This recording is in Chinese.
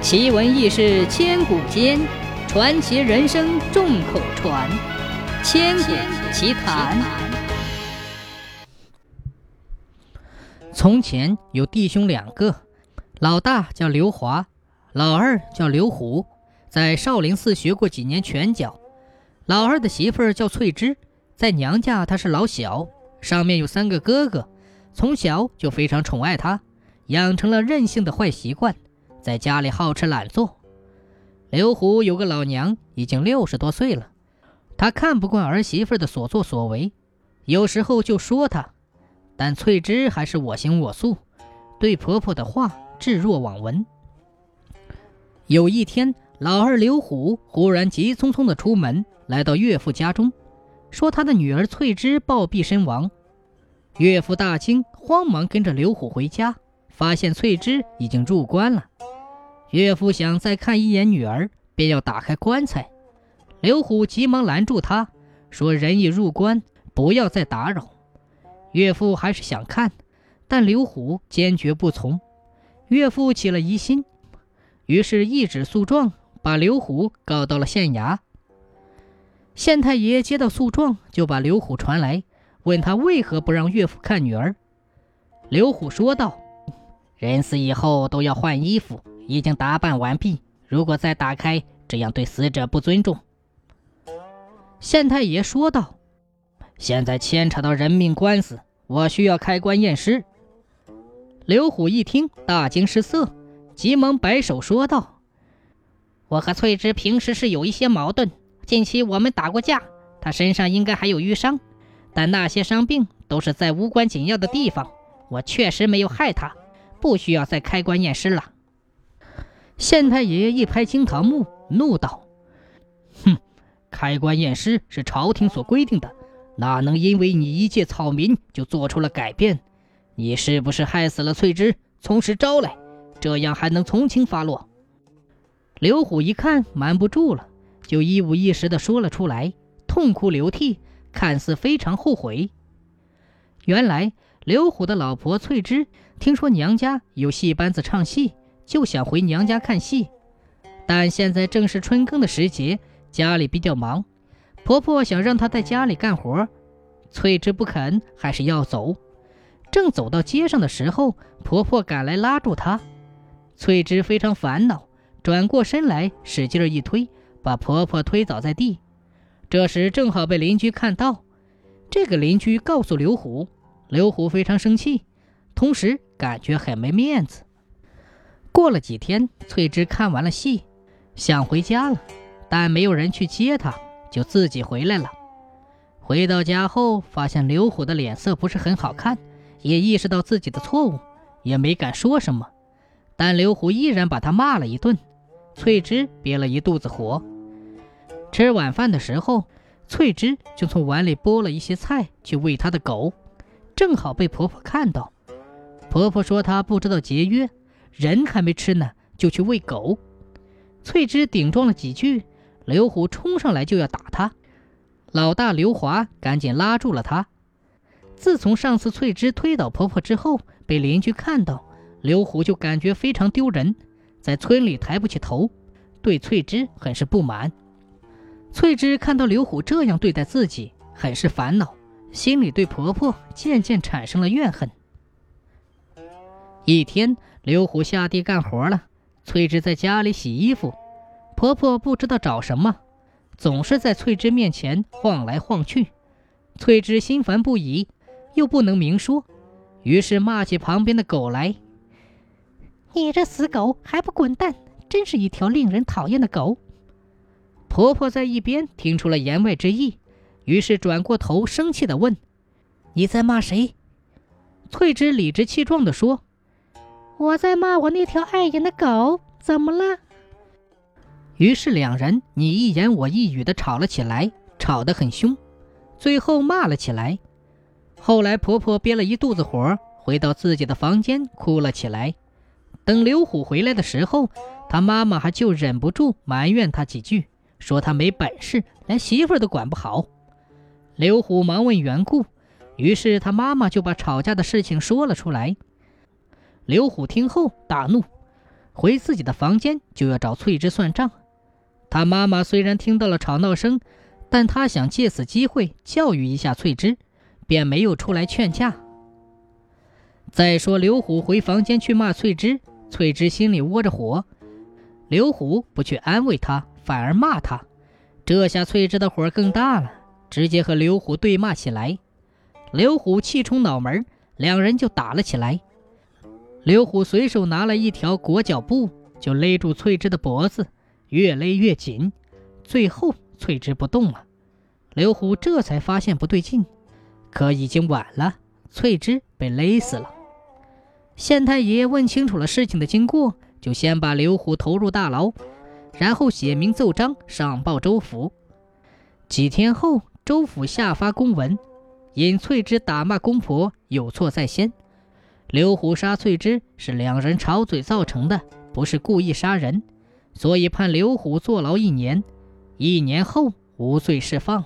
奇闻异事千古间，传奇人生众口传。千古奇谈。从前有弟兄两个，老大叫刘华，老二叫刘虎，在少林寺学过几年拳脚。老二的媳妇儿叫翠芝，在娘家她是老小，上面有三个哥哥，从小就非常宠爱她，养成了任性的坏习惯。在家里好吃懒做。刘虎有个老娘，已经六十多岁了，他看不惯儿媳妇的所作所为，有时候就说她。但翠芝还是我行我素，对婆婆的话置若罔闻。有一天，老二刘虎忽然急匆匆地出门，来到岳父家中，说他的女儿翠芝暴毙身亡。岳父大惊，慌忙跟着刘虎回家，发现翠芝已经入棺了。岳父想再看一眼女儿，便要打开棺材。刘虎急忙拦住他，说：“人已入棺，不要再打扰。”岳父还是想看，但刘虎坚决不从。岳父起了疑心，于是一纸诉状把刘虎告到了县衙。县太爷接到诉状，就把刘虎传来，问他为何不让岳父看女儿。刘虎说道：“人死以后都要换衣服。”已经打扮完毕，如果再打开，这样对死者不尊重。县太爷说道：“现在牵扯到人命官司，我需要开棺验尸。”刘虎一听，大惊失色，急忙摆手说道：“我和翠芝平时是有一些矛盾，近期我们打过架，她身上应该还有淤伤，但那些伤病都是在无关紧要的地方，我确实没有害她，不需要再开棺验尸了。”县太爷一拍惊堂木，怒道：“哼，开棺验尸是朝廷所规定的，哪能因为你一介草民就做出了改变？你是不是害死了翠芝，从实招来？这样还能从轻发落？”刘虎一看瞒不住了，就一五一十的说了出来，痛哭流涕，看似非常后悔。原来刘虎的老婆翠芝听说娘家有戏班子唱戏。就想回娘家看戏，但现在正是春耕的时节，家里比较忙。婆婆想让她在家里干活，翠芝不肯，还是要走。正走到街上的时候，婆婆赶来拉住她。翠芝非常烦恼，转过身来使劲一推，把婆婆推倒在地。这时正好被邻居看到，这个邻居告诉刘虎，刘虎非常生气，同时感觉很没面子。过了几天，翠芝看完了戏，想回家了，但没有人去接她，就自己回来了。回到家后，发现刘虎的脸色不是很好看，也意识到自己的错误，也没敢说什么。但刘虎依然把他骂了一顿，翠芝憋了一肚子火。吃晚饭的时候，翠芝就从碗里拨了一些菜去喂她的狗，正好被婆婆看到。婆婆说她不知道节约。人还没吃呢，就去喂狗。翠芝顶撞了几句，刘虎冲上来就要打他。老大刘华赶紧拉住了他。自从上次翠芝推倒婆婆之后，被邻居看到，刘虎就感觉非常丢人，在村里抬不起头，对翠芝很是不满。翠芝看到刘虎这样对待自己，很是烦恼，心里对婆婆渐渐产生了怨恨。一天。刘虎下地干活了，翠芝在家里洗衣服。婆婆不知道找什么，总是在翠芝面前晃来晃去。翠芝心烦不已，又不能明说，于是骂起旁边的狗来：“你这死狗还不滚蛋！真是一条令人讨厌的狗！”婆婆在一边听出了言外之意，于是转过头生气地问：“你在骂谁？”翠芝理直气壮地说。我在骂我那条碍眼的狗，怎么了？于是两人你一言我一语的吵了起来，吵得很凶，最后骂了起来。后来婆婆憋了一肚子火，回到自己的房间哭了起来。等刘虎回来的时候，他妈妈还就忍不住埋怨他几句，说他没本事，连媳妇都管不好。刘虎忙问缘故，于是他妈妈就把吵架的事情说了出来。刘虎听后大怒，回自己的房间就要找翠芝算账。他妈妈虽然听到了吵闹声，但他想借此机会教育一下翠芝，便没有出来劝架。再说刘虎回房间去骂翠芝，翠芝心里窝着火，刘虎不去安慰她，反而骂她，这下翠芝的火更大了，直接和刘虎对骂起来。刘虎气冲脑门，两人就打了起来。刘虎随手拿了一条裹脚布，就勒住翠芝的脖子，越勒越紧，最后翠芝不动了。刘虎这才发现不对劲，可已经晚了，翠芝被勒死了。县太爷问清楚了事情的经过，就先把刘虎投入大牢，然后写明奏章上报州府。几天后，州府下发公文，因翠芝打骂公婆有错在先。刘虎杀翠芝是两人吵嘴造成的，不是故意杀人，所以判刘虎坐牢一年，一年后无罪释放。